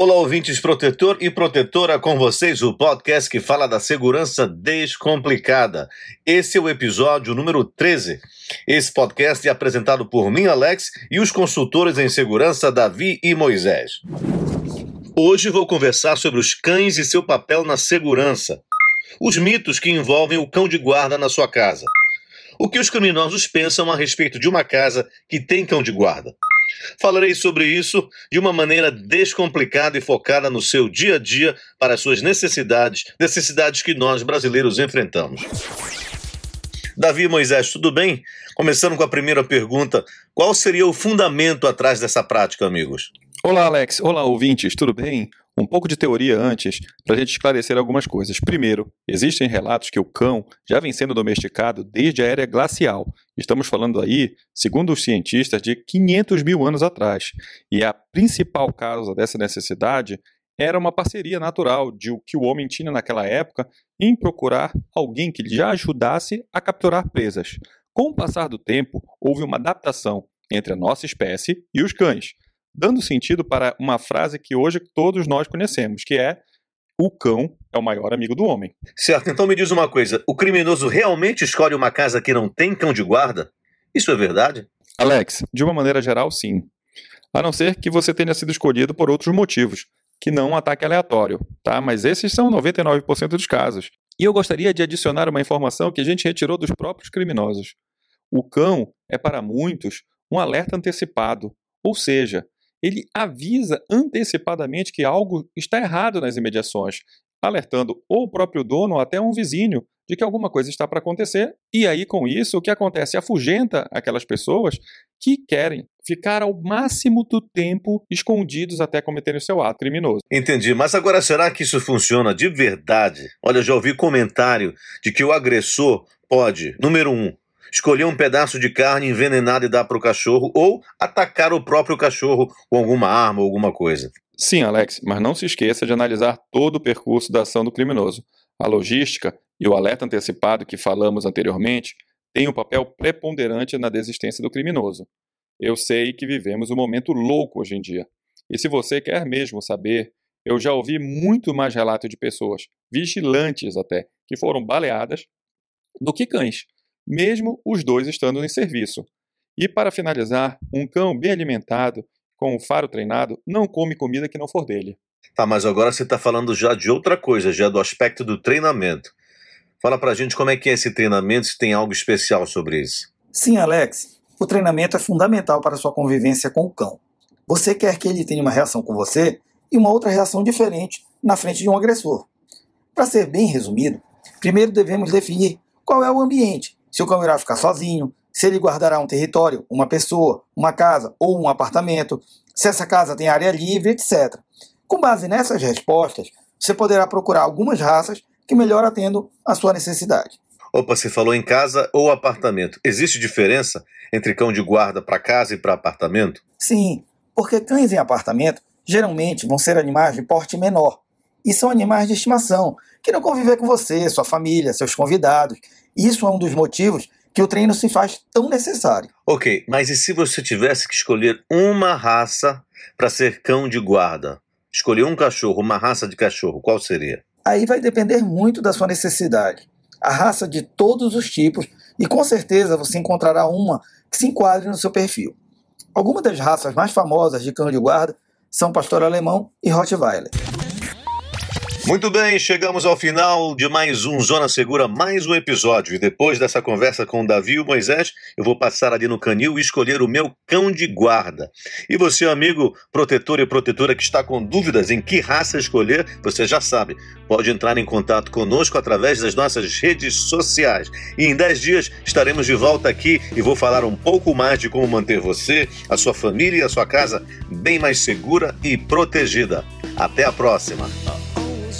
Olá, ouvintes protetor e protetora, com vocês o podcast que fala da segurança descomplicada. Esse é o episódio número 13. Esse podcast é apresentado por mim, Alex, e os consultores em segurança Davi e Moisés. Hoje vou conversar sobre os cães e seu papel na segurança. Os mitos que envolvem o cão de guarda na sua casa. O que os criminosos pensam a respeito de uma casa que tem cão de guarda. Falarei sobre isso de uma maneira descomplicada e focada no seu dia a dia para as suas necessidades, necessidades que nós brasileiros enfrentamos. Davi Moisés, tudo bem? Começando com a primeira pergunta: qual seria o fundamento atrás dessa prática, amigos? Olá, Alex. Olá, ouvintes. Tudo bem? Um pouco de teoria antes, para a gente esclarecer algumas coisas. Primeiro, existem relatos que o cão já vem sendo domesticado desde a era glacial. Estamos falando aí, segundo os cientistas, de 500 mil anos atrás. E a principal causa dessa necessidade era uma parceria natural de o que o homem tinha naquela época em procurar alguém que já ajudasse a capturar presas. Com o passar do tempo, houve uma adaptação entre a nossa espécie e os cães dando sentido para uma frase que hoje todos nós conhecemos, que é o cão é o maior amigo do homem. Certo, então me diz uma coisa: o criminoso realmente escolhe uma casa que não tem cão de guarda? Isso é verdade? Alex, de uma maneira geral, sim. A não ser que você tenha sido escolhido por outros motivos, que não um ataque aleatório, tá? Mas esses são 99% dos casos. E eu gostaria de adicionar uma informação que a gente retirou dos próprios criminosos. O cão é para muitos um alerta antecipado, ou seja, ele avisa antecipadamente que algo está errado nas imediações, alertando ou o próprio dono ou até um vizinho de que alguma coisa está para acontecer. E aí, com isso, o que acontece? Afugenta aquelas pessoas que querem ficar ao máximo do tempo escondidos até cometerem o seu ato criminoso. Entendi, mas agora será que isso funciona de verdade? Olha, já ouvi comentário de que o agressor pode, número um, escolher um pedaço de carne envenenada e dar para o cachorro, ou atacar o próprio cachorro com alguma arma ou alguma coisa. Sim, Alex, mas não se esqueça de analisar todo o percurso da ação do criminoso. A logística e o alerta antecipado que falamos anteriormente têm um papel preponderante na desistência do criminoso. Eu sei que vivemos um momento louco hoje em dia. E se você quer mesmo saber, eu já ouvi muito mais relatos de pessoas, vigilantes até, que foram baleadas, do que cães mesmo os dois estando em serviço. E para finalizar, um cão bem alimentado, com o faro treinado, não come comida que não for dele. Tá, mas agora você está falando já de outra coisa, já do aspecto do treinamento. Fala pra gente como é que é esse treinamento, se tem algo especial sobre isso. Sim, Alex. O treinamento é fundamental para a sua convivência com o cão. Você quer que ele tenha uma reação com você e uma outra reação diferente na frente de um agressor. Para ser bem resumido, primeiro devemos definir qual é o ambiente se o cão irá ficar sozinho, se ele guardará um território, uma pessoa, uma casa ou um apartamento, se essa casa tem área livre, etc. Com base nessas respostas, você poderá procurar algumas raças que melhor atendam à sua necessidade. Opa, você falou em casa ou apartamento. Existe diferença entre cão de guarda para casa e para apartamento? Sim, porque cães em apartamento geralmente vão ser animais de porte menor e são animais de estimação que não conviver com você, sua família, seus convidados isso é um dos motivos que o treino se faz tão necessário. Ok, mas e se você tivesse que escolher uma raça para ser cão de guarda? Escolher um cachorro, uma raça de cachorro, qual seria? Aí vai depender muito da sua necessidade. A raça de todos os tipos e com certeza você encontrará uma que se enquadre no seu perfil. Algumas das raças mais famosas de cão de guarda são pastor alemão e Rottweiler. Muito bem, chegamos ao final de mais um Zona Segura, mais um episódio. E depois dessa conversa com o Davi e o Moisés, eu vou passar ali no canil e escolher o meu cão de guarda. E você, amigo protetor e protetora que está com dúvidas em que raça escolher, você já sabe, pode entrar em contato conosco através das nossas redes sociais. E em 10 dias estaremos de volta aqui e vou falar um pouco mais de como manter você, a sua família e a sua casa bem mais segura e protegida. Até a próxima!